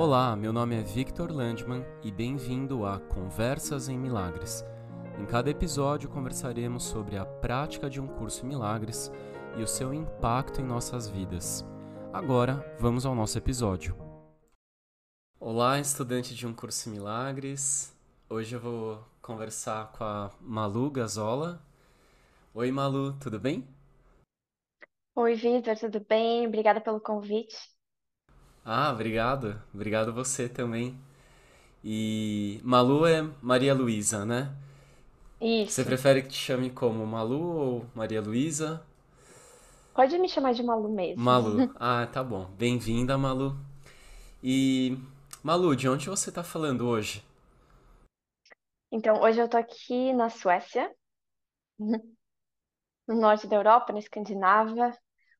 Olá, meu nome é Victor Landman e bem-vindo a Conversas em Milagres. Em cada episódio conversaremos sobre a prática de um curso em milagres e o seu impacto em nossas vidas. Agora, vamos ao nosso episódio. Olá, estudante de um curso em milagres. Hoje eu vou conversar com a Malu Gazola. Oi, Malu, tudo bem? Oi, Vitor, tudo bem? Obrigada pelo convite. Ah, obrigado. Obrigado você também. E Malu é Maria Luísa, né? Você Isso. prefere que te chame como Malu ou Maria Luísa? Pode me chamar de Malu mesmo. Malu. Ah, tá bom. Bem-vinda, Malu. E Malu, de onde você tá falando hoje? Então, hoje eu tô aqui na Suécia, no norte da Europa, na Escandinávia.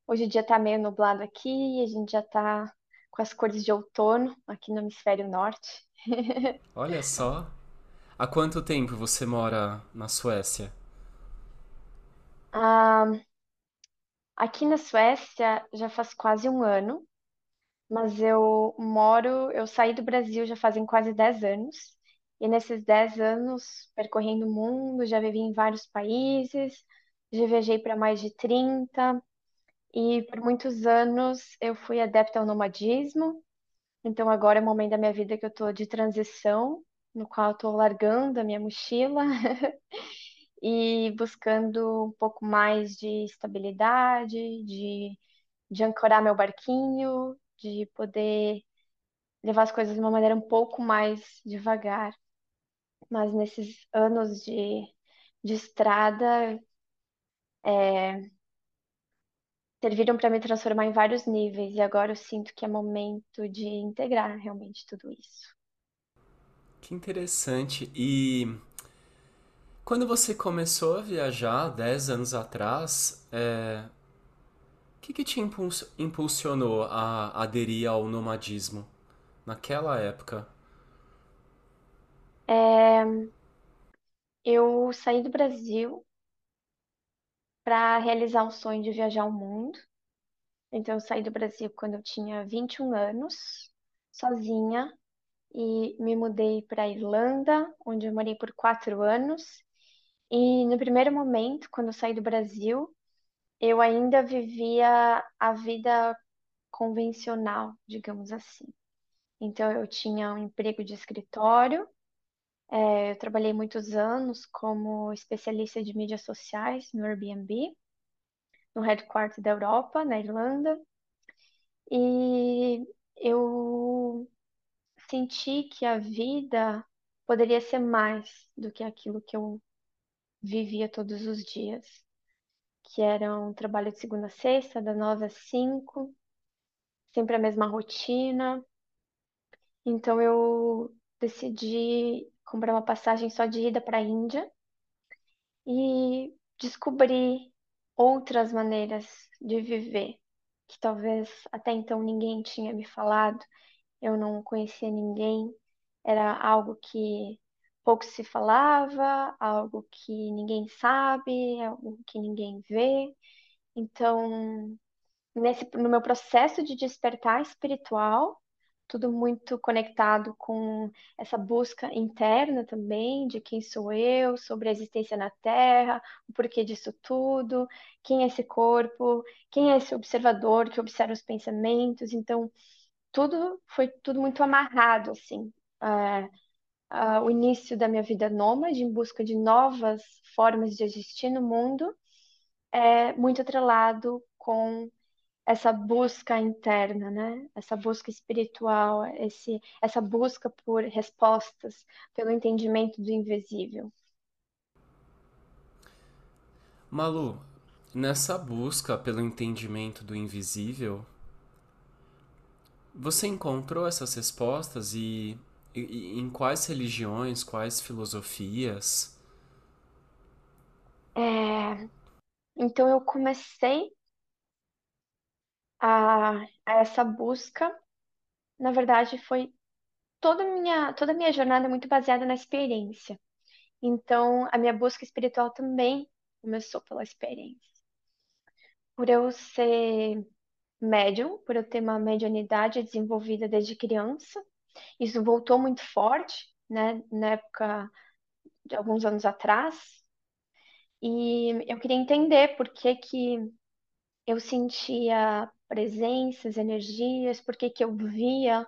Hoje o dia tá meio nublado aqui e a gente já tá com as cores de outono aqui no hemisfério norte. Olha só. Há quanto tempo você mora na Suécia? Ah, aqui na Suécia já faz quase um ano, mas eu moro, eu saí do Brasil já fazem quase 10 anos. E nesses 10 anos, percorrendo o mundo, já vivi em vários países, já viajei para mais de 30 e por muitos anos eu fui adepta ao nomadismo. Então agora é o momento da minha vida que eu estou de transição, no qual eu estou largando a minha mochila e buscando um pouco mais de estabilidade, de, de ancorar meu barquinho, de poder levar as coisas de uma maneira um pouco mais devagar. Mas nesses anos de, de estrada, é, serviram para me transformar em vários níveis, e agora eu sinto que é momento de integrar realmente tudo isso. Que interessante. E quando você começou a viajar 10 anos atrás, é, o que que te impuls- impulsionou a aderir ao nomadismo naquela época? É, eu saí do Brasil para realizar um sonho de viajar o mundo. Então, eu saí do Brasil quando eu tinha 21 anos, sozinha, e me mudei para a Irlanda, onde eu morei por quatro anos. E no primeiro momento, quando eu saí do Brasil, eu ainda vivia a vida convencional, digamos assim. Então, eu tinha um emprego de escritório, eh, eu trabalhei muitos anos como especialista de mídias sociais no Airbnb, no headquarter da Europa, na Irlanda, e eu senti que a vida poderia ser mais do que aquilo que eu vivia todos os dias, que era um trabalho de segunda a sexta, das nove às cinco, sempre a mesma rotina. Então eu decidi comprar uma passagem só de ida para a Índia e descobri outras maneiras de viver, que talvez até então ninguém tinha me falado, eu não conhecia ninguém, era algo que pouco se falava, algo que ninguém sabe, algo que ninguém vê. Então, nesse, no meu processo de despertar espiritual, tudo muito conectado com essa busca interna também de quem sou eu, sobre a existência na Terra, o porquê disso tudo, quem é esse corpo, quem é esse observador que observa os pensamentos. Então, tudo foi tudo muito amarrado, assim. É, o início da minha vida nômade, em busca de novas formas de existir no mundo, é muito atrelado com essa busca interna, né? Essa busca espiritual, esse, essa busca por respostas, pelo entendimento do invisível. Malu, nessa busca pelo entendimento do invisível, você encontrou essas respostas e, e- em quais religiões, quais filosofias? É, então eu comecei a, a essa busca. Na verdade, foi toda a minha, toda minha jornada muito baseada na experiência. Então, a minha busca espiritual também começou pela experiência. Por eu ser médium, por eu ter uma mediunidade desenvolvida desde criança. Isso voltou muito forte, né, na época de alguns anos atrás. E eu queria entender por que que eu sentia presenças, energias, por que que eu via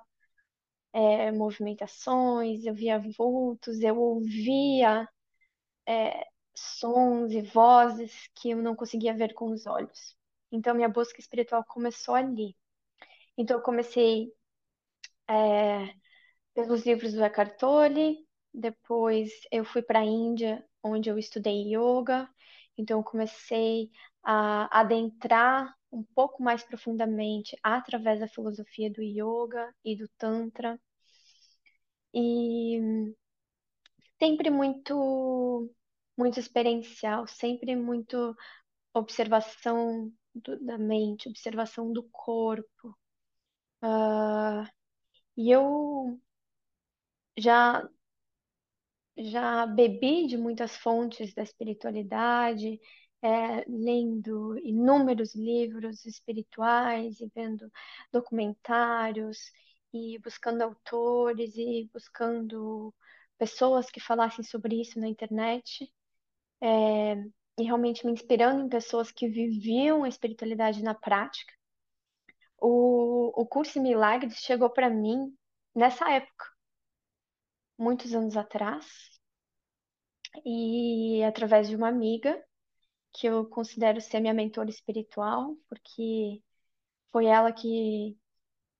é, movimentações, eu via vultos, eu ouvia é, sons e vozes que eu não conseguia ver com os olhos. Então, minha busca espiritual começou ali. Então, eu comecei é, pelos livros do Eckhart Tolle, depois eu fui para a Índia, onde eu estudei yoga. Então, eu comecei a adentrar um pouco mais profundamente através da filosofia do yoga e do tantra. E sempre muito muito experiencial, sempre muito observação do, da mente, observação do corpo. Uh, e eu já já bebi de muitas fontes da espiritualidade, é, lendo inúmeros livros espirituais e vendo documentários e buscando autores e buscando pessoas que falassem sobre isso na internet é, e realmente me inspirando em pessoas que viviam a espiritualidade na prática. O, o curso Milagres chegou para mim nessa época, muitos anos atrás, e através de uma amiga que eu considero ser minha mentora espiritual, porque foi ela que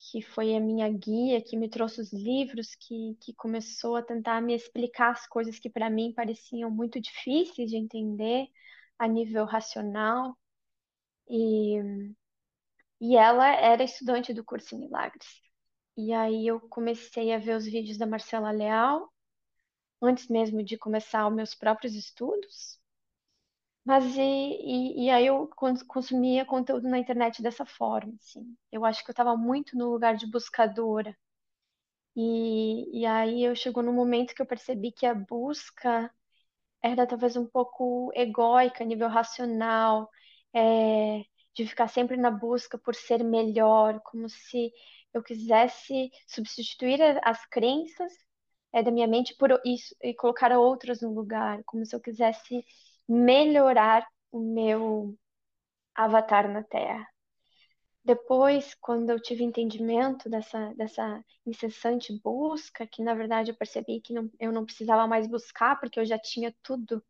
que foi a minha guia, que me trouxe os livros, que, que começou a tentar me explicar as coisas que para mim pareciam muito difíceis de entender a nível racional. E, e ela era estudante do curso em Milagres. E aí eu comecei a ver os vídeos da Marcela Leal, antes mesmo de começar os meus próprios estudos. Mas e, e, e aí eu consumia conteúdo na internet dessa forma, assim. Eu acho que eu estava muito no lugar de buscadora. E, e aí eu chegou no momento que eu percebi que a busca era talvez um pouco egóica, nível racional, é, de ficar sempre na busca por ser melhor, como se eu quisesse substituir as crenças é, da minha mente por isso e colocar outras no lugar, como se eu quisesse melhorar o meu avatar na Terra. Depois, quando eu tive entendimento dessa, dessa incessante busca, que na verdade eu percebi que não, eu não precisava mais buscar, porque eu já tinha tudo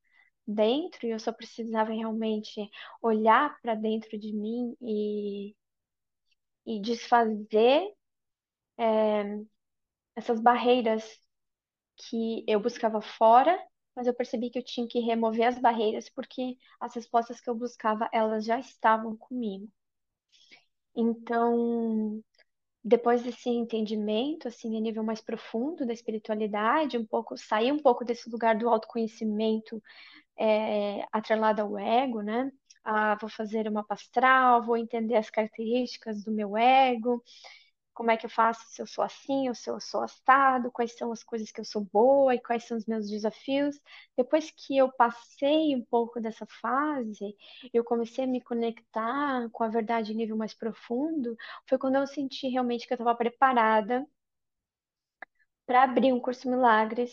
dentro e eu só precisava realmente olhar para dentro de mim e, e desfazer é, essas barreiras que eu buscava fora mas eu percebi que eu tinha que remover as barreiras porque as respostas que eu buscava, elas já estavam comigo. Então, depois desse entendimento, assim, a nível mais profundo da espiritualidade, um pouco, sair um pouco desse lugar do autoconhecimento é, atrelado ao ego, né? Ah, vou fazer uma pastral, vou entender as características do meu ego, como é que eu faço se eu sou assim ou se eu sou assado, quais são as coisas que eu sou boa e quais são os meus desafios. Depois que eu passei um pouco dessa fase, eu comecei a me conectar com a verdade em nível mais profundo, foi quando eu senti realmente que eu estava preparada para abrir um curso Milagres,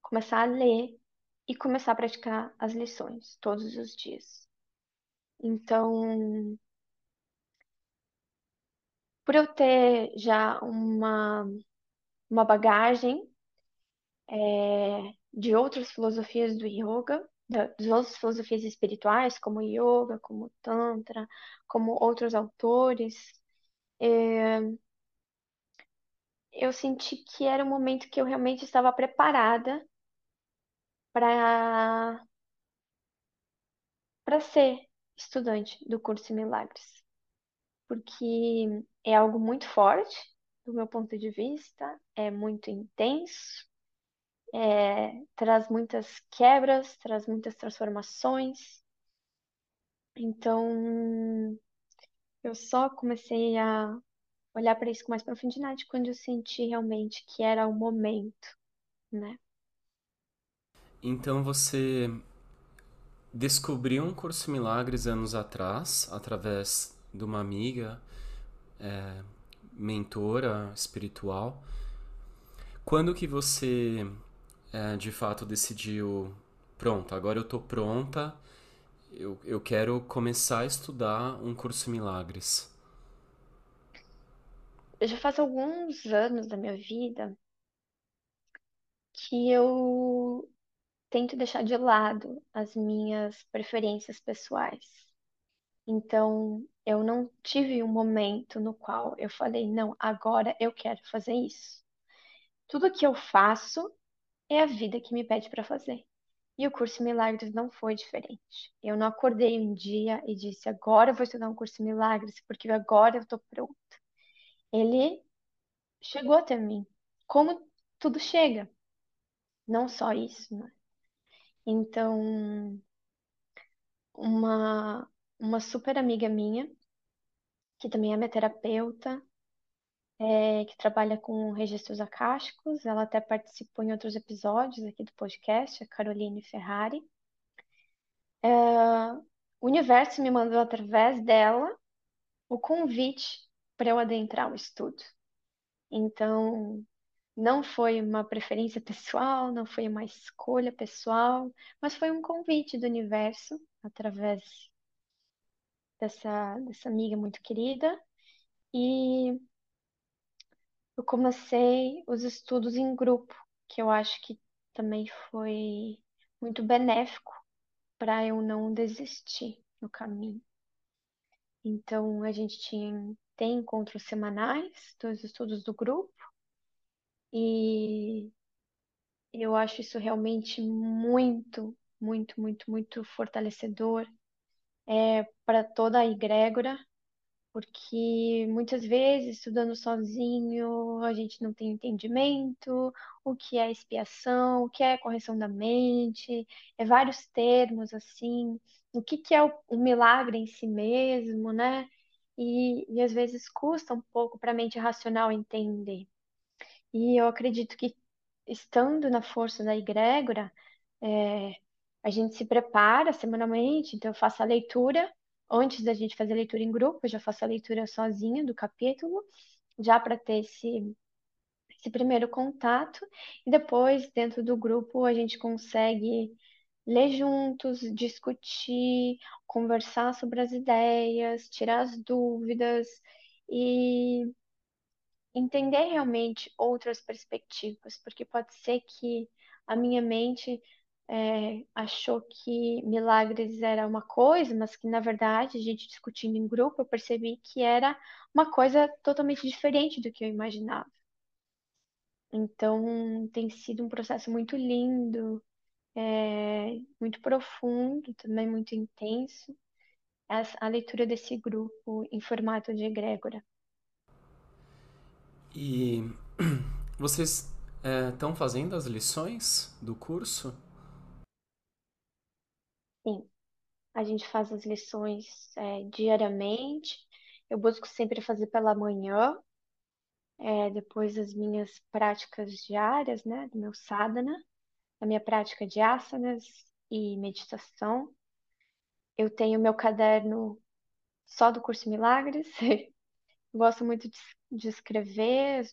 começar a ler e começar a praticar as lições todos os dias. Então, por eu ter já uma, uma bagagem é, de outras filosofias do yoga, das outras filosofias espirituais, como yoga, como tantra, como outros autores, é, eu senti que era um momento que eu realmente estava preparada para para ser estudante do curso Milagres porque é algo muito forte, do meu ponto de vista, é muito intenso, é, traz muitas quebras, traz muitas transformações. Então, eu só comecei a olhar para isso com mais profundidade quando eu senti realmente que era o momento, né? Então você descobriu um curso Milagres anos atrás, através de uma amiga, é, mentora espiritual. Quando que você é, de fato decidiu, pronto, agora eu tô pronta, eu, eu quero começar a estudar um curso Milagres? Já faz alguns anos da minha vida que eu tento deixar de lado as minhas preferências pessoais. Então, eu não tive um momento no qual eu falei, não, agora eu quero fazer isso. Tudo que eu faço é a vida que me pede para fazer. E o curso Milagres não foi diferente. Eu não acordei um dia e disse, agora eu vou estudar um curso Milagres, porque agora eu estou pronta. Ele chegou até mim, como tudo chega. Não só isso, né? Então, uma, uma super amiga minha, que também é minha terapeuta, é, que trabalha com registros acásticos, ela até participou em outros episódios aqui do podcast, a Caroline Ferrari. É, o universo me mandou através dela o convite para eu adentrar o estudo. Então, não foi uma preferência pessoal, não foi uma escolha pessoal, mas foi um convite do universo através dessa, dessa amiga muito querida. E eu comecei os estudos em grupo, que eu acho que também foi muito benéfico para eu não desistir no caminho. Então, a gente tinha, tem encontros semanais dos estudos do grupo, e eu acho isso realmente muito, muito, muito, muito fortalecedor é, para toda a egrégora, porque muitas vezes, estudando sozinho, a gente não tem entendimento, o que é expiação, o que é correção da mente, é vários termos assim, o que, que é o, o milagre em si mesmo, né? E, e às vezes custa um pouco para a mente racional entender. E eu acredito que, estando na força da egrégora, é, a gente se prepara semanalmente, então eu faço a leitura. Antes da gente fazer a leitura em grupo, eu já faço a leitura sozinha do capítulo, já para ter esse, esse primeiro contato. E depois, dentro do grupo, a gente consegue ler juntos, discutir, conversar sobre as ideias, tirar as dúvidas e entender realmente outras perspectivas, porque pode ser que a minha mente é, achou que milagres era uma coisa, mas que na verdade, a gente discutindo em grupo, eu percebi que era uma coisa totalmente diferente do que eu imaginava. Então, tem sido um processo muito lindo, é, muito profundo, também muito intenso, a leitura desse grupo em formato de egrégora. E vocês estão é, fazendo as lições do curso? Sim, a gente faz as lições é, diariamente. Eu busco sempre fazer pela manhã, é, depois das minhas práticas diárias, né, do meu sadhana, da minha prática de asanas e meditação. Eu tenho meu caderno só do curso Milagres. Gosto muito de de escrever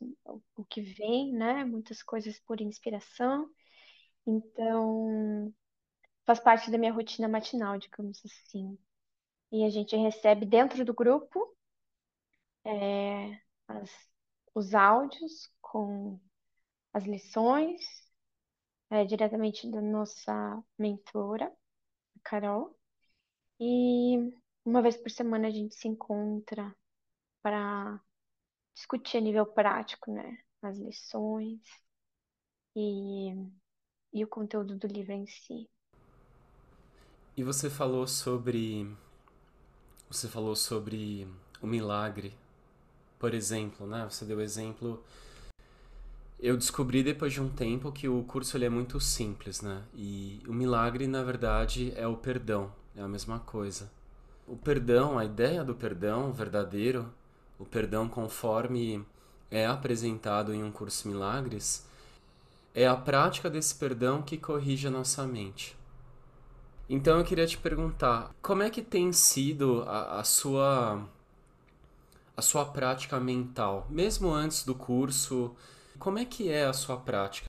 o que vem, né? Muitas coisas por inspiração. Então, faz parte da minha rotina matinal, digamos assim. E a gente recebe dentro do grupo é, as, os áudios com as lições é, diretamente da nossa mentora, a Carol. E uma vez por semana a gente se encontra para discutir a nível prático, né? As lições e, e o conteúdo do livro em si. E você falou sobre. Você falou sobre o milagre, por exemplo, né? Você deu exemplo. Eu descobri depois de um tempo que o curso ele é muito simples, né? E o milagre, na verdade, é o perdão, é a mesma coisa. O perdão, a ideia do perdão verdadeiro, o perdão conforme é apresentado em um curso Milagres, é a prática desse perdão que corrige a nossa mente. Então eu queria te perguntar, como é que tem sido a, a sua a sua prática mental, mesmo antes do curso, como é que é a sua prática?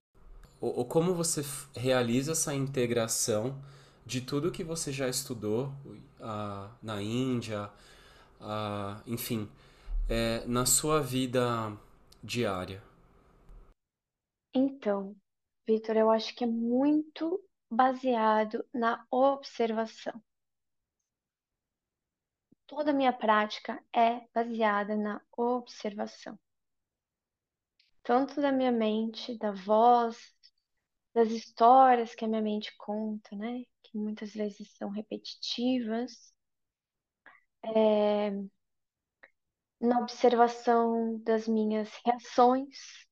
Ou, ou como você realiza essa integração de tudo que você já estudou uh, na Índia, uh, enfim, é, na sua vida diária? Então, Vitor, eu acho que é muito baseado na observação. Toda a minha prática é baseada na observação. Tanto da minha mente, da voz, das histórias que a minha mente conta, né? Que muitas vezes são repetitivas. É... Na observação das minhas reações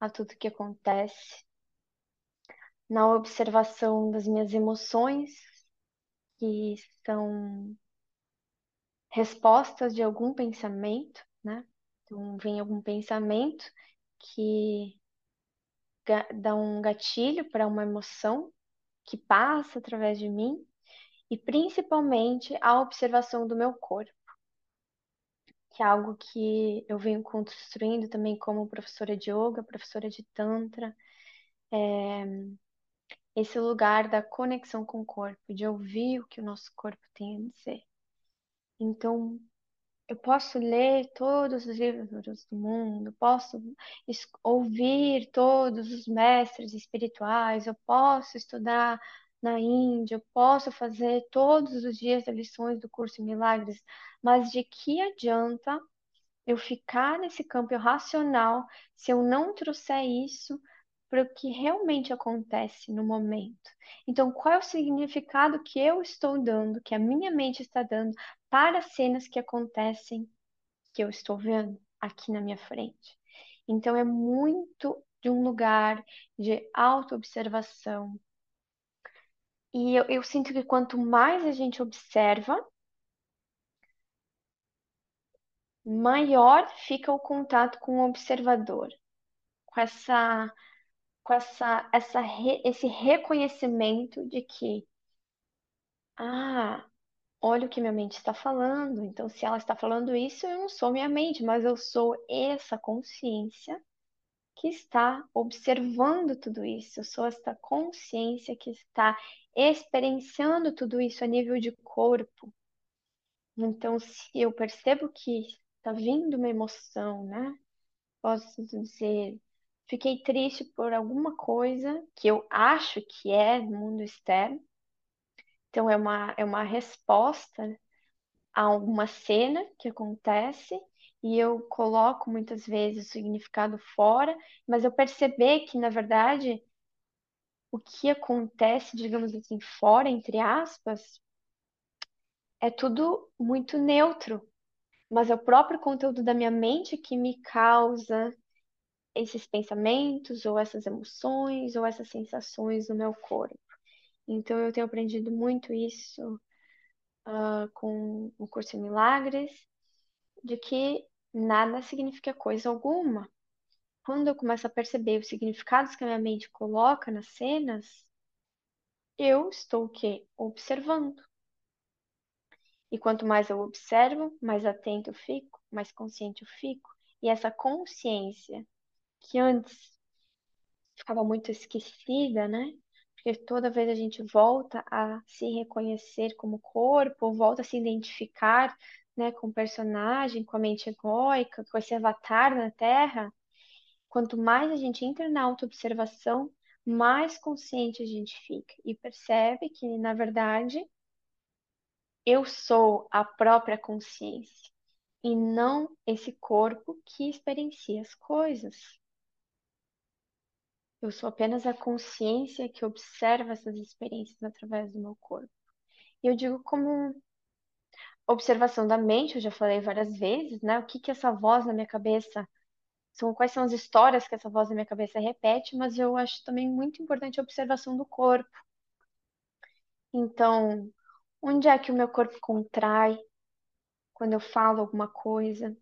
a tudo que acontece, na observação das minhas emoções, que são respostas de algum pensamento, né? Então, vem algum pensamento que dá um gatilho para uma emoção que passa através de mim e principalmente a observação do meu corpo, que é algo que eu venho construindo também como professora de yoga, professora de tantra, é esse lugar da conexão com o corpo, de ouvir o que o nosso corpo tem a dizer. Então, eu posso ler todos os livros do mundo, posso ouvir todos os mestres espirituais, eu posso estudar na Índia, eu posso fazer todos os dias as lições do curso Milagres, mas de que adianta eu ficar nesse campo racional se eu não trouxer isso para o que realmente acontece no momento. Então, qual é o significado que eu estou dando, que a minha mente está dando para as cenas que acontecem, que eu estou vendo aqui na minha frente? Então, é muito de um lugar de autoobservação. E eu, eu sinto que quanto mais a gente observa, maior fica o contato com o observador, com essa com essa, essa re, esse reconhecimento de que, ah, olha o que minha mente está falando. Então, se ela está falando isso, eu não sou minha mente, mas eu sou essa consciência que está observando tudo isso. Eu sou essa consciência que está experienciando tudo isso a nível de corpo. Então, se eu percebo que está vindo uma emoção, né? Posso dizer, fiquei triste por alguma coisa que eu acho que é mundo externo. Então, é uma, é uma resposta a alguma cena que acontece e eu coloco muitas vezes o significado fora, mas eu perceber que, na verdade, o que acontece, digamos assim, fora, entre aspas, é tudo muito neutro, mas é o próprio conteúdo da minha mente que me causa esses pensamentos, ou essas emoções, ou essas sensações no meu corpo. Então, eu tenho aprendido muito isso uh, com o curso Milagres, de que nada significa coisa alguma. Quando eu começo a perceber os significados que a minha mente coloca nas cenas, eu estou o quê? Observando. E quanto mais eu observo, mais atento eu fico, mais consciente eu fico. E essa consciência que antes ficava muito esquecida, né? Porque toda vez a gente volta a se reconhecer como corpo, volta a se identificar, né, com o personagem, com a mente egóica, com esse avatar na Terra. Quanto mais a gente entra na autoobservação, mais consciente a gente fica e percebe que, na verdade, eu sou a própria consciência e não esse corpo que experiencia as coisas. Eu sou apenas a consciência que observa essas experiências através do meu corpo. E eu digo como observação da mente, eu já falei várias vezes, né? O que que essa voz na minha cabeça são quais são as histórias que essa voz na minha cabeça repete, mas eu acho também muito importante a observação do corpo. Então, onde é que o meu corpo contrai quando eu falo alguma coisa?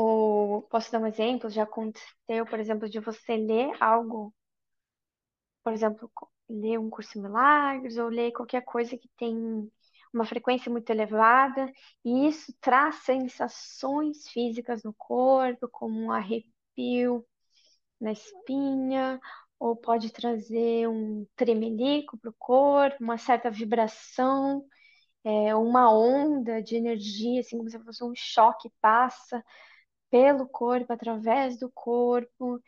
Ou posso dar um exemplo? Já aconteceu, por exemplo, de você ler algo, por exemplo, ler um curso milagres ou ler qualquer coisa que tem uma frequência muito elevada, e isso traz sensações físicas no corpo, como um arrepio na espinha, ou pode trazer um tremelico para o corpo, uma certa vibração, é, uma onda de energia, assim como se fosse um choque passa pelo corpo, através do corpo,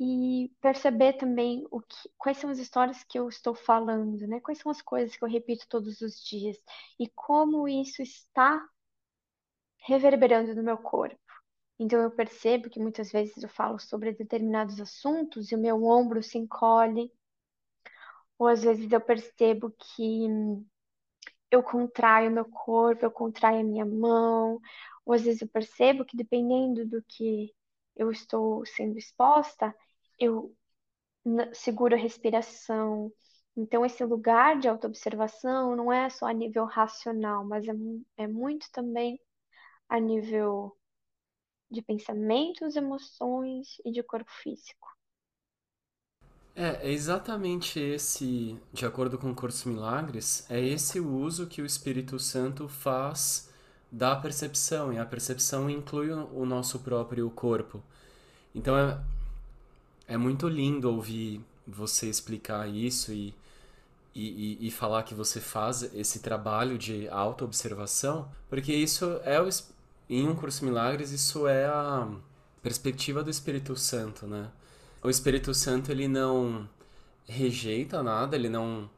e perceber também o que, quais são as histórias que eu estou falando, né? Quais são as coisas que eu repito todos os dias e como isso está reverberando no meu corpo. Então eu percebo que muitas vezes eu falo sobre determinados assuntos e o meu ombro se encolhe, ou às vezes eu percebo que eu contraio meu corpo, eu contraio a minha mão, ou às vezes eu percebo que dependendo do que eu estou sendo exposta, eu seguro a respiração. Então, esse lugar de autoobservação não é só a nível racional, mas é, é muito também a nível de pensamentos, emoções e de corpo físico. É, é exatamente esse, de acordo com o Curso Milagres, é esse o uso que o Espírito Santo faz da percepção, e a percepção inclui o nosso próprio corpo. Então é, é muito lindo ouvir você explicar isso e, e, e, falar que você faz esse trabalho de auto-observação, porque isso é o, em um curso milagres, isso é a perspectiva do Espírito Santo, né? O Espírito Santo, ele não rejeita nada, ele não...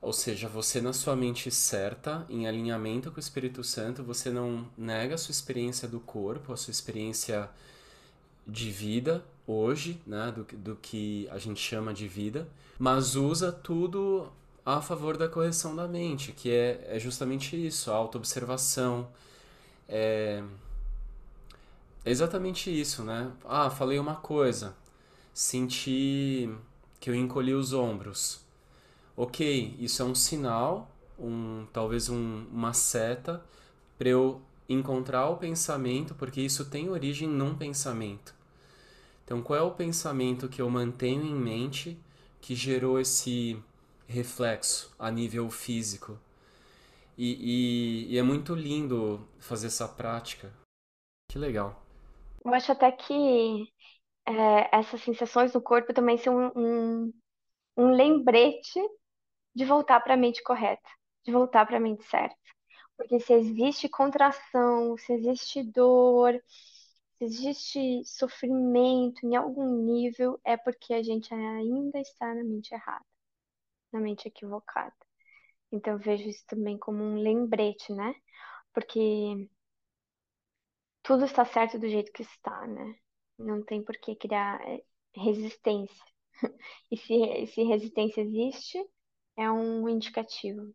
Ou seja, você na sua mente certa, em alinhamento com o Espírito Santo, você não nega a sua experiência do corpo, a sua experiência de vida hoje, né, do, do que a gente chama de vida, mas usa tudo a favor da correção da mente, que é, é justamente isso, a autoobservação. É, é exatamente isso, né? Ah, falei uma coisa, senti que eu encolhi os ombros. Ok, isso é um sinal, um talvez um, uma seta para eu encontrar o pensamento, porque isso tem origem num pensamento. Então, qual é o pensamento que eu mantenho em mente que gerou esse reflexo a nível físico? E, e, e é muito lindo fazer essa prática. Que legal. Eu acho até que é, essas sensações no corpo também são um, um, um lembrete de voltar para a mente correta, de voltar para a mente certa. Porque se existe contração, se existe dor, se existe sofrimento em algum nível, é porque a gente ainda está na mente errada, na mente equivocada. Então eu vejo isso também como um lembrete, né? Porque tudo está certo do jeito que está, né? Não tem por que criar é, resistência. E se, se resistência existe, é um indicativo,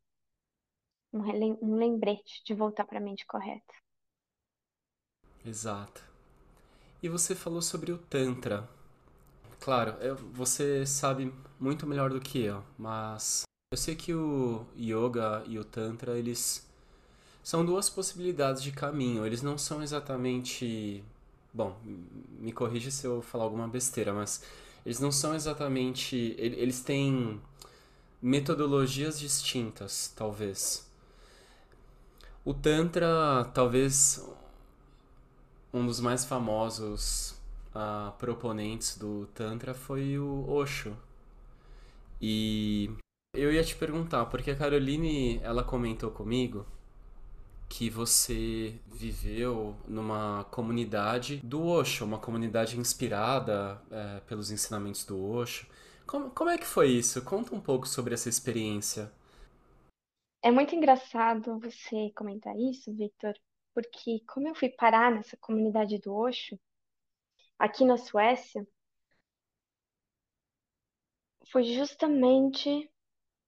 um lembrete de voltar para a mente correta. Exato. E você falou sobre o Tantra. Claro, eu, você sabe muito melhor do que eu, mas eu sei que o Yoga e o Tantra, eles são duas possibilidades de caminho. Eles não são exatamente. Bom, me corrija se eu falar alguma besteira, mas eles não são exatamente. Eles têm metodologias distintas, talvez. O Tantra, talvez um dos mais famosos uh, proponentes do Tantra foi o Osho. E eu ia te perguntar, porque a Caroline, ela comentou comigo que você viveu numa comunidade do Osho, uma comunidade inspirada é, pelos ensinamentos do Osho. Como, como é que foi isso? Conta um pouco sobre essa experiência. É muito engraçado você comentar isso, Victor, porque como eu fui parar nessa comunidade do Osho, aqui na Suécia, foi justamente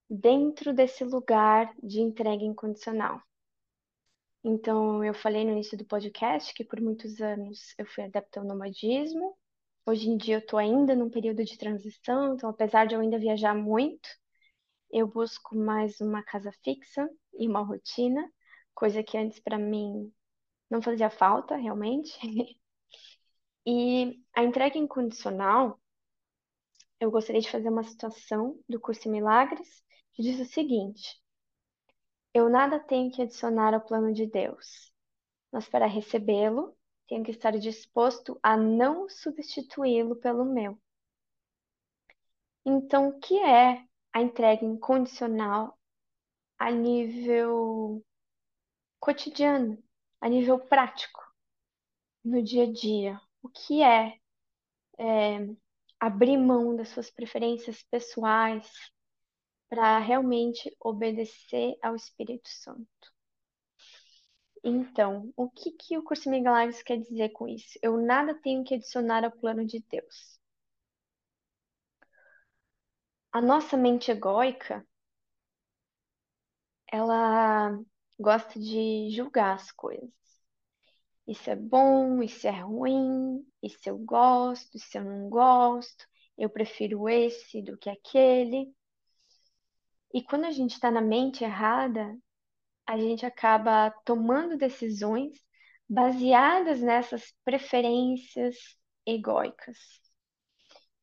dentro desse lugar de entrega incondicional. Então, eu falei no início do podcast que por muitos anos eu fui adepta ao nomadismo. Hoje em dia eu estou ainda num período de transição, então apesar de eu ainda viajar muito, eu busco mais uma casa fixa e uma rotina coisa que antes para mim não fazia falta realmente. E a entrega incondicional, eu gostaria de fazer uma situação do curso Milagres que diz o seguinte: Eu nada tenho que adicionar ao plano de Deus, mas para recebê-lo, tenho que estar disposto a não substituí-lo pelo meu. Então, o que é a entrega incondicional a nível cotidiano, a nível prático, no dia a dia? O que é, é abrir mão das suas preferências pessoais para realmente obedecer ao Espírito Santo? Então, o que, que o curso Milagres quer dizer com isso? Eu nada tenho que adicionar ao plano de Deus. A nossa mente egóica, ela gosta de julgar as coisas. Isso é bom, isso é ruim, isso eu gosto, isso eu não gosto, eu prefiro esse do que aquele. E quando a gente está na mente errada, a gente acaba tomando decisões baseadas nessas preferências egóicas.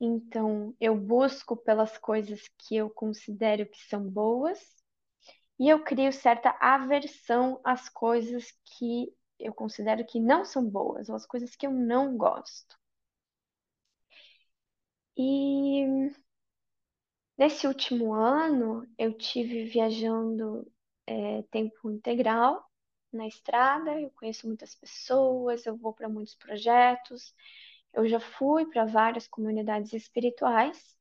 Então, eu busco pelas coisas que eu considero que são boas e eu crio certa aversão às coisas que eu considero que não são boas, ou às coisas que eu não gosto. E nesse último ano, eu tive viajando é, tempo integral na estrada, eu conheço muitas pessoas, eu vou para muitos projetos, eu já fui para várias comunidades espirituais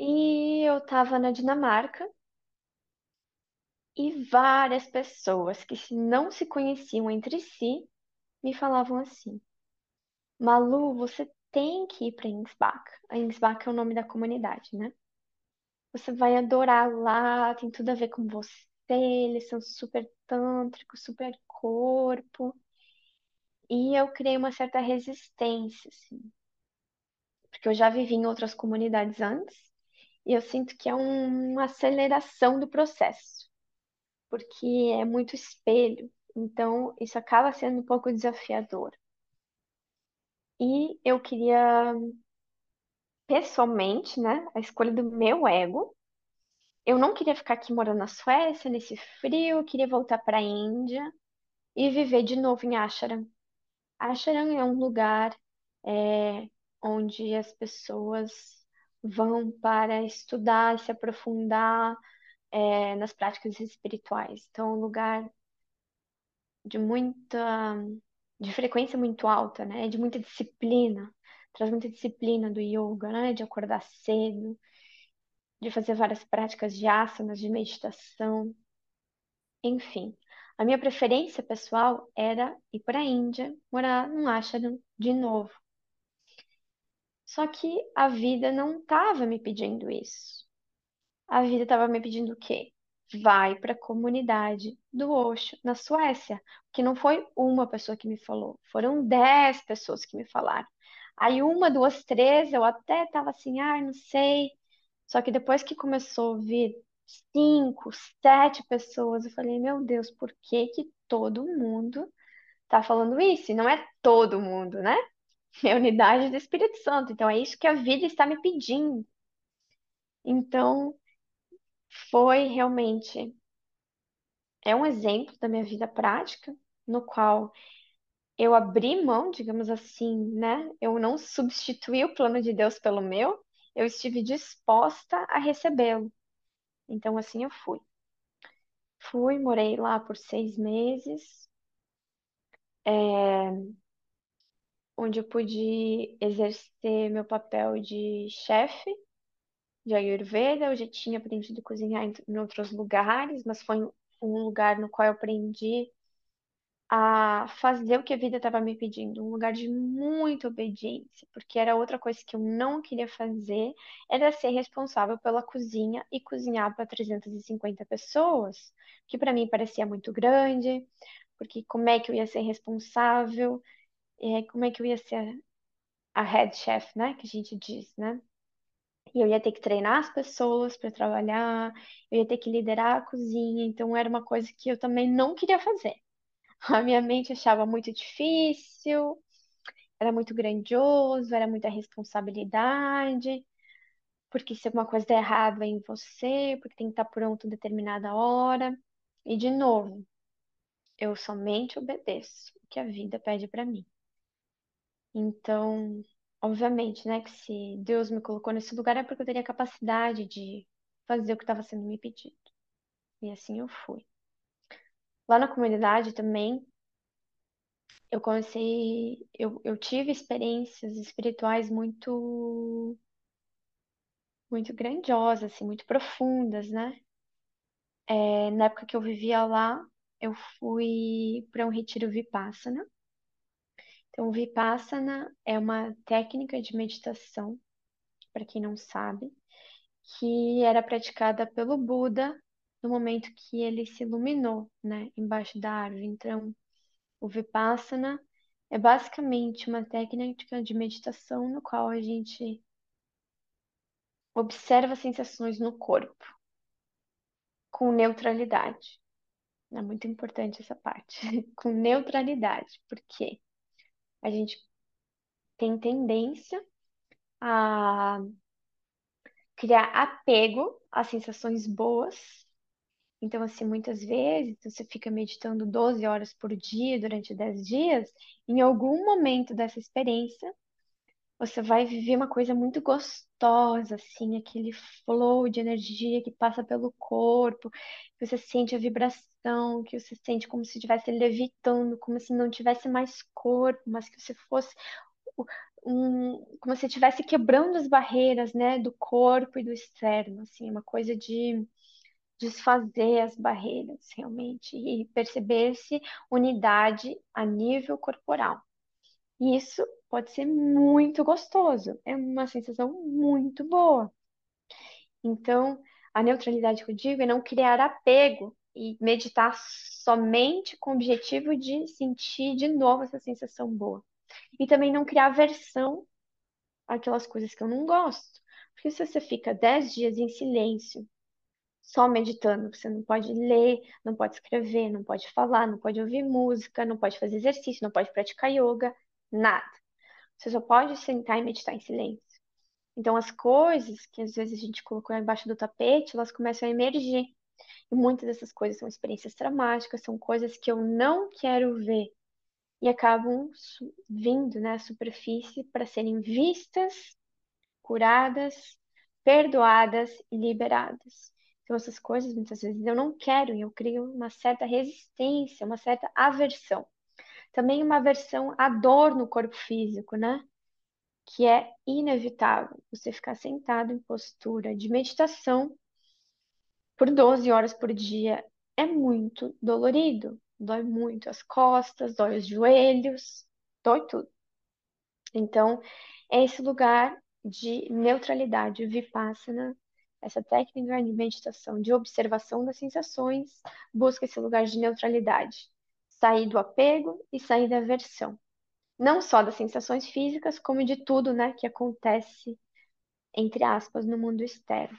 e eu estava na Dinamarca e várias pessoas que não se conheciam entre si me falavam assim: Malu, você tem que ir para Insbach. A Insbach é o nome da comunidade, né? Você vai adorar lá, tem tudo a ver com você. Eles são super tântricos, super corpo. E eu criei uma certa resistência, assim. Porque eu já vivi em outras comunidades antes, e eu sinto que é um- uma aceleração do processo, porque é muito espelho. Então, isso acaba sendo um pouco desafiador. E eu queria, pessoalmente, né, a escolha do meu ego. Eu não queria ficar aqui morando na Suécia, nesse frio, eu queria voltar para a Índia e viver de novo em Ashram. Ashram é um lugar é, onde as pessoas vão para estudar se aprofundar é, nas práticas espirituais. Então, é um lugar de muita, de frequência muito alta, né? De muita disciplina, traz muita disciplina do yoga, né? De acordar cedo, de fazer várias práticas de asanas, de meditação, enfim. A minha preferência pessoal era ir para a Índia, morar num ashram de novo. Só que a vida não estava me pedindo isso. A vida estava me pedindo o quê? Vai para a comunidade do Osho na Suécia, que não foi uma pessoa que me falou, foram dez pessoas que me falaram. Aí uma, duas, três, eu até estava assim, ah, não sei. Só que depois que começou a vir cinco, sete pessoas, eu falei, meu Deus, por que que todo mundo tá falando isso? E não é todo mundo, né? É unidade do Espírito Santo. Então é isso que a vida está me pedindo. Então foi realmente é um exemplo da minha vida prática, no qual eu abri mão, digamos assim, né? Eu não substituí o plano de Deus pelo meu, eu estive disposta a recebê-lo. Então, assim eu fui. Fui, morei lá por seis meses, é, onde eu pude exercer meu papel de chefe de Ayurveda. Eu já tinha aprendido a cozinhar em, em outros lugares, mas foi um lugar no qual eu aprendi a fazer o que a vida estava me pedindo, um lugar de muita obediência, porque era outra coisa que eu não queria fazer, era ser responsável pela cozinha e cozinhar para 350 pessoas, que para mim parecia muito grande, porque como é que eu ia ser responsável, é, como é que eu ia ser a head chef, né, que a gente diz, né? E eu ia ter que treinar as pessoas para trabalhar, eu ia ter que liderar a cozinha, então era uma coisa que eu também não queria fazer. A minha mente achava muito difícil, era muito grandioso, era muita responsabilidade, porque se alguma coisa der errado é em você, porque tem que estar pronto em determinada hora. E de novo, eu somente obedeço o que a vida pede para mim. Então, obviamente, né, que se Deus me colocou nesse lugar é porque eu teria capacidade de fazer o que estava sendo me pedido. E assim eu fui. Lá na comunidade também, eu comecei, eu, eu tive experiências espirituais muito, muito grandiosas, assim, muito profundas, né? É, na época que eu vivia lá, eu fui para um retiro Vipassana. Então, o Vipassana é uma técnica de meditação, para quem não sabe, que era praticada pelo Buda no momento que ele se iluminou, né, embaixo da árvore. Então, o Vipassana é basicamente uma técnica de meditação no qual a gente observa sensações no corpo com neutralidade. É muito importante essa parte, com neutralidade, porque a gente tem tendência a criar apego às sensações boas. Então, assim, muitas vezes você fica meditando 12 horas por dia durante 10 dias, em algum momento dessa experiência, você vai viver uma coisa muito gostosa, assim, aquele flow de energia que passa pelo corpo, que você sente a vibração, que você sente como se estivesse levitando, como se não tivesse mais corpo, mas que você fosse um, como se estivesse quebrando as barreiras, né, do corpo e do externo, assim, uma coisa de desfazer as barreiras realmente e perceber-se unidade a nível corporal. Isso pode ser muito gostoso, é uma sensação muito boa. Então, a neutralidade que eu digo é não criar apego e meditar somente com o objetivo de sentir de novo essa sensação boa. E também não criar aversão àquelas coisas que eu não gosto. Porque se você fica dez dias em silêncio, só meditando, você não pode ler, não pode escrever, não pode falar, não pode ouvir música, não pode fazer exercício, não pode praticar yoga, nada. Você só pode sentar e meditar em silêncio. Então, as coisas que às vezes a gente colocou embaixo do tapete, elas começam a emergir. E muitas dessas coisas são experiências traumáticas, são coisas que eu não quero ver e acabam vindo né, à superfície para serem vistas, curadas, perdoadas e liberadas. Então, essas coisas muitas vezes eu não quero e eu crio uma certa resistência, uma certa aversão. Também uma aversão à dor no corpo físico, né? Que é inevitável você ficar sentado em postura de meditação por 12 horas por dia é muito dolorido dói muito as costas, dói os joelhos, dói tudo. Então, é esse lugar de neutralidade, vipassana, essa técnica de meditação, de observação das sensações, busca esse lugar de neutralidade, sair do apego e sair da aversão. Não só das sensações físicas, como de tudo, né, que acontece, entre aspas, no mundo externo.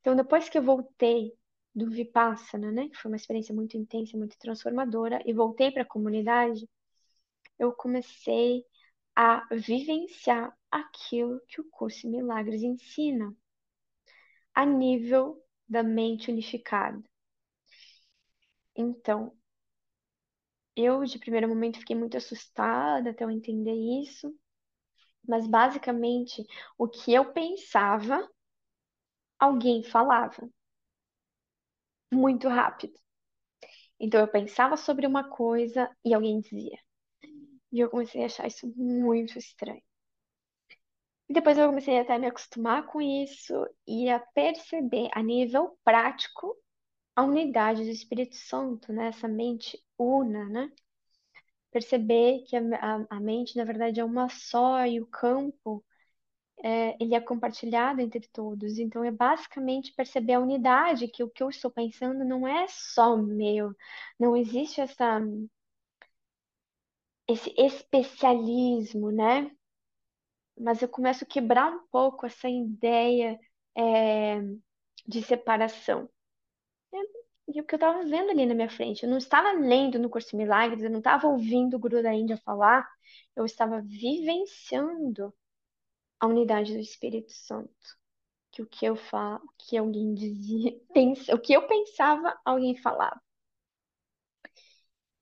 Então, depois que eu voltei do Vipassana, né? Que foi uma experiência muito intensa, muito transformadora, e voltei para a comunidade, eu comecei a vivenciar aquilo que o curso Milagres ensina, a nível da mente unificada. Então, eu de primeiro momento fiquei muito assustada até eu entender isso, mas basicamente o que eu pensava, alguém falava muito rápido. Então eu pensava sobre uma coisa e alguém dizia. E eu comecei a achar isso muito estranho. E depois eu comecei até a me acostumar com isso e a perceber a nível prático a unidade do Espírito Santo, né? Essa mente una, né? Perceber que a, a, a mente, na verdade, é uma só e o campo é, ele é compartilhado entre todos. Então, é basicamente perceber a unidade, que o que eu estou pensando não é só meu. Não existe essa, esse especialismo, né? Mas eu começo a quebrar um pouco essa ideia é, de separação. E o que eu estava vendo ali na minha frente, eu não estava lendo no Curso Milagres, eu não estava ouvindo o Guru da Índia falar, eu estava vivenciando a unidade do Espírito Santo. Que o que eu falo, que alguém dizia, pensa, o que eu pensava, alguém falava.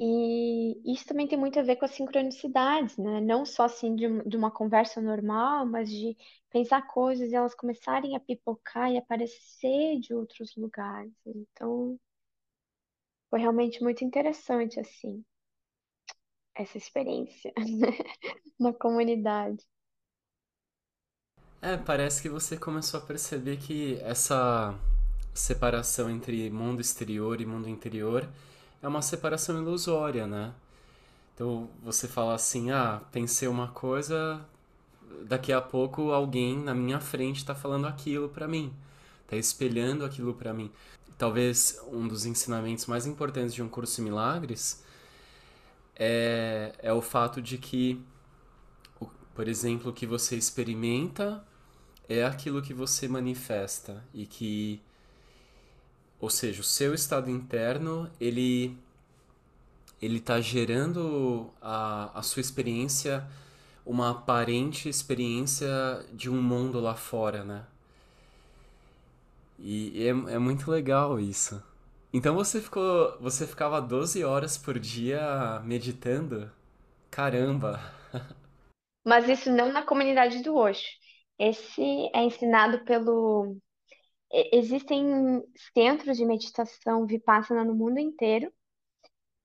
E isso também tem muito a ver com as sincronicidades, né? Não só assim de, de uma conversa normal, mas de pensar coisas e elas começarem a pipocar e aparecer de outros lugares. Então, foi realmente muito interessante, assim, essa experiência na comunidade. É, parece que você começou a perceber que essa separação entre mundo exterior e mundo interior é uma separação ilusória, né? Então você fala assim: ah, pensei uma coisa, daqui a pouco alguém na minha frente está falando aquilo para mim, está espelhando aquilo para mim. Talvez um dos ensinamentos mais importantes de um curso em milagres é, é o fato de que, por exemplo, o que você experimenta é aquilo que você manifesta e que, ou seja, o seu estado interno ele ele está gerando a, a sua experiência uma aparente experiência de um mundo lá fora, né? E é, é muito legal isso. Então você ficou, você ficava 12 horas por dia meditando? Caramba! Mas isso não na comunidade do Osho. Esse é ensinado pelo. E- Existem centros de meditação Vipassana no mundo inteiro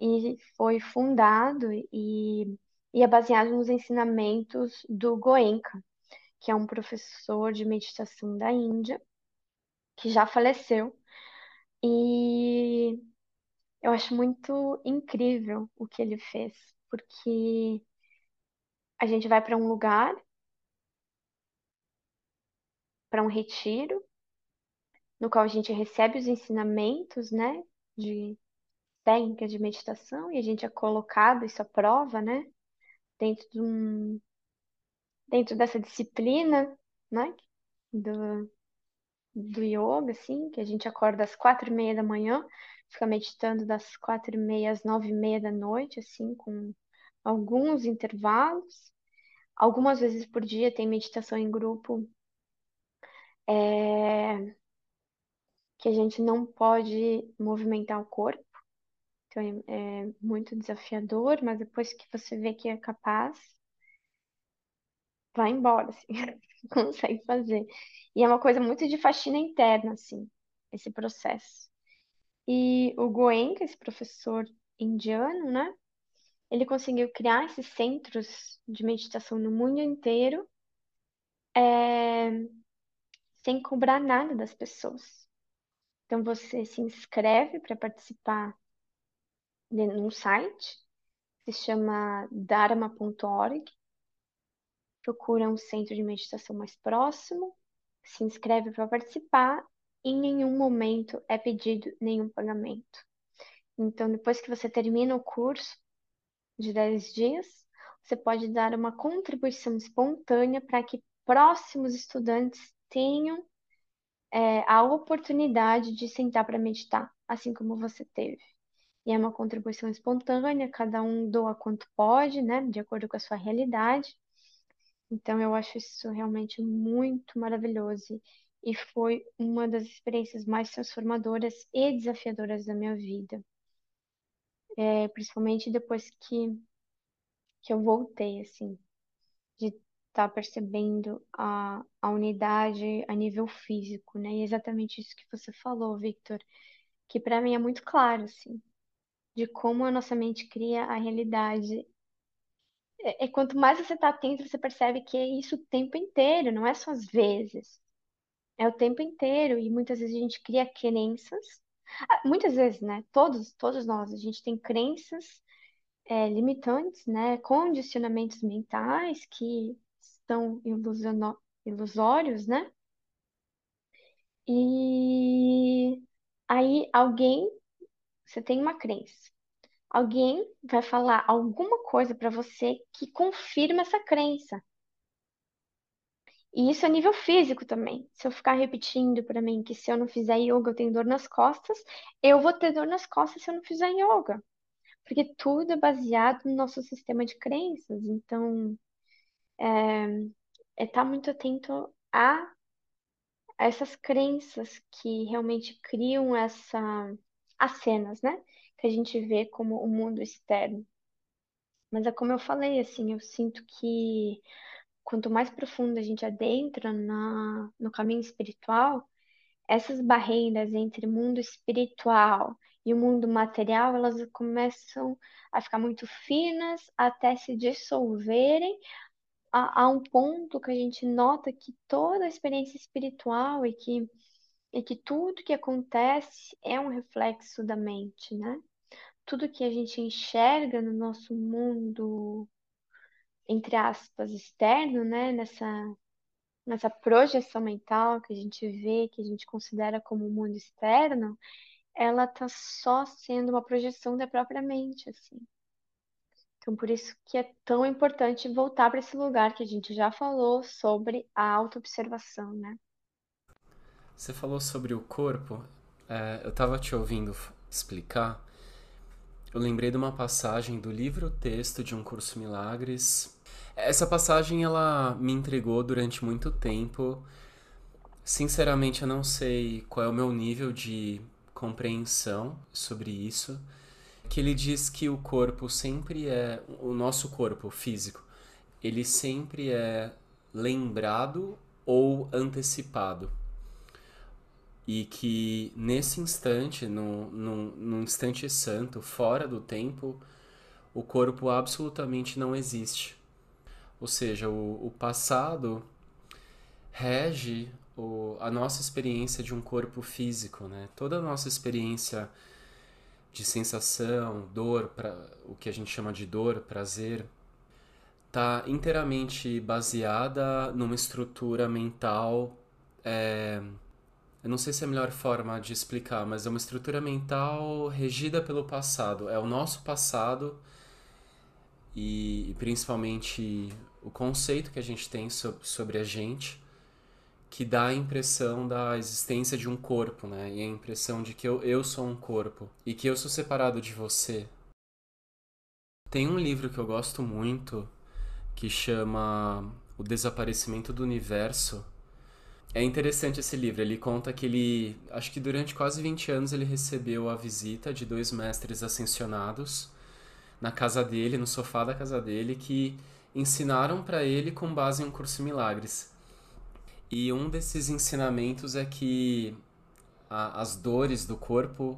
e foi fundado e, e é baseado nos ensinamentos do Goenka, que é um professor de meditação da Índia, que já faleceu. E eu acho muito incrível o que ele fez, porque a gente vai para um lugar, para um retiro, no qual a gente recebe os ensinamentos, né, de técnicas de meditação, e a gente é colocado, isso à prova, né, dentro de um, dentro dessa disciplina, né, do, do yoga, assim, que a gente acorda às quatro e meia da manhã, fica meditando das quatro e meia às nove e meia da noite, assim, com alguns intervalos. Algumas vezes por dia tem meditação em grupo, é, que a gente não pode movimentar o corpo. Então é, é muito desafiador, mas depois que você vê que é capaz, vai embora, assim, consegue fazer. E é uma coisa muito de faxina interna, assim, esse processo. E o Goenka, esse professor indiano, né? Ele conseguiu criar esses centros de meditação no mundo inteiro, é, sem cobrar nada das pessoas. Então você se inscreve para participar de um site, se chama dharma.org, procura um centro de meditação mais próximo, se inscreve para participar, e em nenhum momento é pedido nenhum pagamento. Então, depois que você termina o curso de 10 dias, você pode dar uma contribuição espontânea para que próximos estudantes tenham é, a oportunidade de sentar para meditar, assim como você teve. E é uma contribuição espontânea, cada um doa quanto pode, né, de acordo com a sua realidade. Então, eu acho isso realmente muito maravilhoso. E foi uma das experiências mais transformadoras e desafiadoras da minha vida. É, principalmente depois que, que eu voltei, assim, de estar percebendo a, a unidade a nível físico, né? E é exatamente isso que você falou, Victor, que para mim é muito claro, assim, de como a nossa mente cria a realidade É, é quanto mais você está atento, você percebe que é isso o tempo inteiro, não é só às vezes. É o tempo inteiro. E muitas vezes a gente cria crenças. Ah, muitas vezes, né? Todos, todos nós, a gente tem crenças é, limitantes, né? Condicionamentos mentais que ilusiono- ilusórios, né? E aí alguém, você tem uma crença. Alguém vai falar alguma coisa para você que confirma essa crença. E isso a nível físico também. Se eu ficar repetindo para mim que se eu não fizer yoga eu tenho dor nas costas, eu vou ter dor nas costas se eu não fizer yoga. Porque tudo é baseado no nosso sistema de crenças. Então, é estar muito atento a, essas crenças que realmente criam essa, as cenas, né? Que a gente vê como o mundo externo. Mas é como eu falei, assim, eu sinto que quanto mais profundo a gente adentra na, no caminho espiritual, essas barreiras entre mundo espiritual e o mundo material, elas começam a ficar muito finas até se dissolverem a um ponto que a gente nota que toda a experiência espiritual e que, e que tudo que acontece é um reflexo da mente, né? Tudo que a gente enxerga no nosso mundo, entre aspas, externo, né? Nessa, nessa projeção mental que a gente vê, que a gente considera como o mundo externo, ela tá só sendo uma projeção da própria mente, assim. Então, por isso que é tão importante voltar para esse lugar que a gente já falou sobre a autoobservação, né? Você falou sobre o corpo. É, eu estava te ouvindo explicar. Eu lembrei de uma passagem do livro texto de um curso Milagres. Essa passagem ela me intrigou durante muito tempo. Sinceramente, eu não sei qual é o meu nível de compreensão sobre isso que ele diz que o corpo sempre é o nosso corpo físico, ele sempre é lembrado ou antecipado. E que nesse instante, no, no instante santo, fora do tempo, o corpo absolutamente não existe. Ou seja, o, o passado rege o, a nossa experiência de um corpo físico, né? Toda a nossa experiência de sensação, dor, pra, o que a gente chama de dor, prazer, está inteiramente baseada numa estrutura mental. É, eu não sei se é a melhor forma de explicar, mas é uma estrutura mental regida pelo passado. É o nosso passado e, principalmente o conceito que a gente tem sobre a gente que dá a impressão da existência de um corpo, né? E a impressão de que eu, eu sou um corpo e que eu sou separado de você. Tem um livro que eu gosto muito que chama O Desaparecimento do Universo. É interessante esse livro, ele conta que ele, acho que durante quase 20 anos ele recebeu a visita de dois mestres ascensionados na casa dele, no sofá da casa dele, que ensinaram para ele com base em um curso milagres. E um desses ensinamentos é que a, as dores do corpo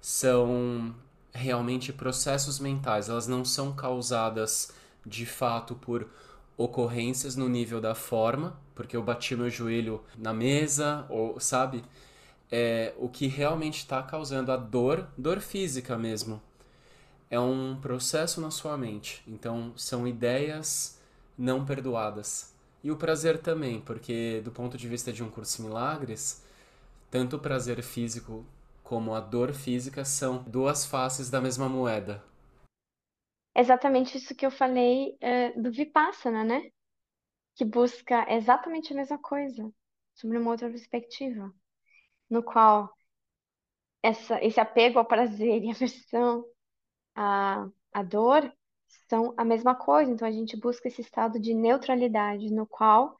são realmente processos mentais, elas não são causadas de fato por ocorrências no nível da forma, porque eu bati meu joelho na mesa, ou sabe? É, o que realmente está causando a dor, dor física mesmo, é um processo na sua mente. Então, são ideias não perdoadas. E o prazer também, porque do ponto de vista de um curso milagres, tanto o prazer físico como a dor física são duas faces da mesma moeda. Exatamente isso que eu falei eh, do Vipassana, né? Que busca exatamente a mesma coisa, sobre uma outra perspectiva, no qual essa, esse apego ao prazer e aversão à, à dor são a mesma coisa. Então, a gente busca esse estado de neutralidade, no qual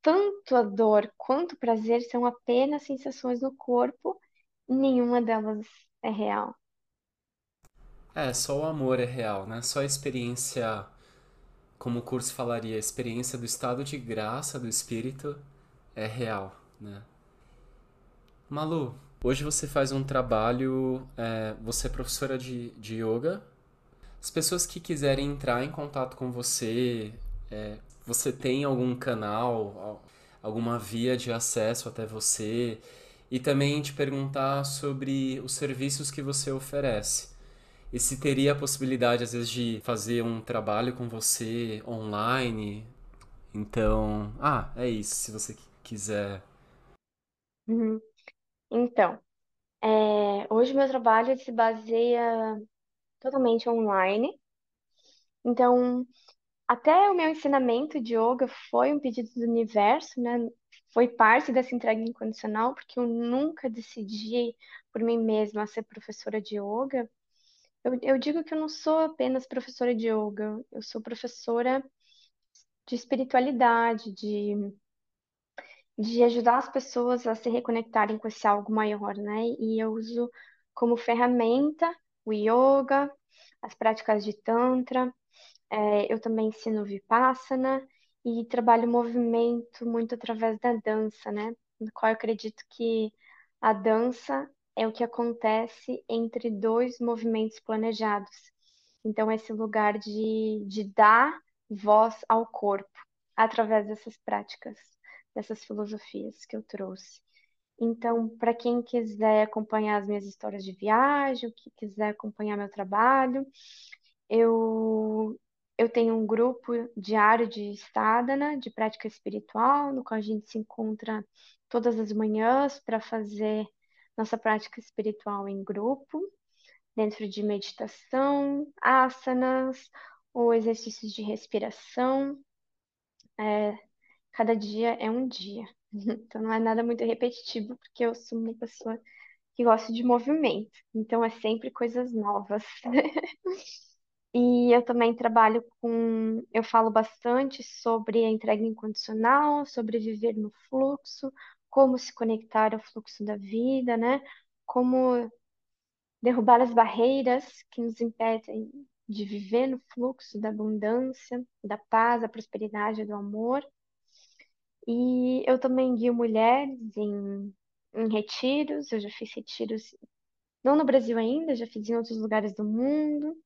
tanto a dor quanto o prazer são apenas sensações no corpo, nenhuma delas é real. É, só o amor é real, né? Só a experiência, como o curso falaria, a experiência do estado de graça do espírito é real, né? Malu, hoje você faz um trabalho, é, você é professora de, de yoga, as pessoas que quiserem entrar em contato com você, é, você tem algum canal, alguma via de acesso até você? E também te perguntar sobre os serviços que você oferece. E se teria a possibilidade, às vezes, de fazer um trabalho com você online. Então, ah, é isso, se você quiser. Uhum. Então, é, hoje meu trabalho se baseia totalmente online. Então, até o meu ensinamento de yoga foi um pedido do universo, né? Foi parte dessa entrega incondicional, porque eu nunca decidi por mim mesma ser professora de yoga. Eu, eu digo que eu não sou apenas professora de yoga, eu sou professora de espiritualidade, de, de ajudar as pessoas a se reconectarem com esse algo maior, né? E eu uso como ferramenta o yoga, as práticas de Tantra. É, eu também ensino Vipassana e trabalho movimento muito através da dança, né? No qual eu acredito que a dança é o que acontece entre dois movimentos planejados. Então, esse lugar de, de dar voz ao corpo através dessas práticas, dessas filosofias que eu trouxe. Então, para quem quiser acompanhar as minhas histórias de viagem, que quiser acompanhar meu trabalho, eu, eu tenho um grupo diário de sadhana, de prática espiritual, no qual a gente se encontra todas as manhãs para fazer nossa prática espiritual em grupo, dentro de meditação, asanas ou exercícios de respiração. É, cada dia é um dia. Então não é nada muito repetitivo, porque eu sou uma pessoa que gosta de movimento. Então é sempre coisas novas. E eu também trabalho com, eu falo bastante sobre a entrega incondicional, sobre viver no fluxo, como se conectar ao fluxo da vida, né? Como derrubar as barreiras que nos impedem de viver no fluxo da abundância, da paz, da prosperidade, do amor. E eu também guio mulheres em, em retiros, eu já fiz retiros, não no Brasil ainda, já fiz em outros lugares do mundo.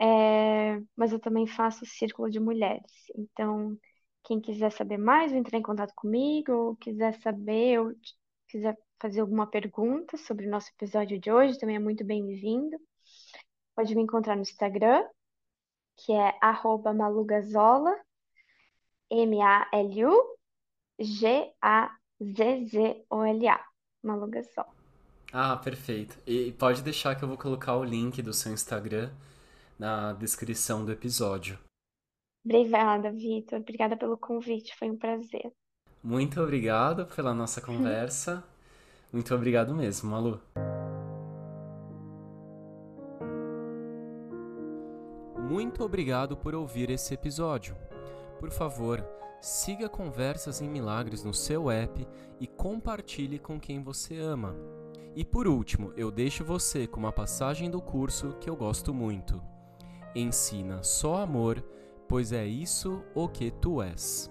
É, mas eu também faço círculo de mulheres. Então, quem quiser saber mais, vai entrar em contato comigo, ou quiser saber, ou quiser fazer alguma pergunta sobre o nosso episódio de hoje, também é muito bem-vindo. Pode me encontrar no Instagram, que é malugazola, M-A-L-U-G-A-Z-Z-O-L-A, Malugazola. Ah, perfeito. E pode deixar que eu vou colocar o link do seu Instagram na descrição do episódio. Obrigada, Vitor. Obrigada pelo convite. Foi um prazer. Muito obrigado pela nossa conversa. Muito obrigado mesmo, Malu. Muito obrigado por ouvir esse episódio. Por favor, siga Conversas em Milagres no seu app e compartilhe com quem você ama. E por último, eu deixo você com uma passagem do curso que eu gosto muito ensina só amor, pois é isso o que tu és.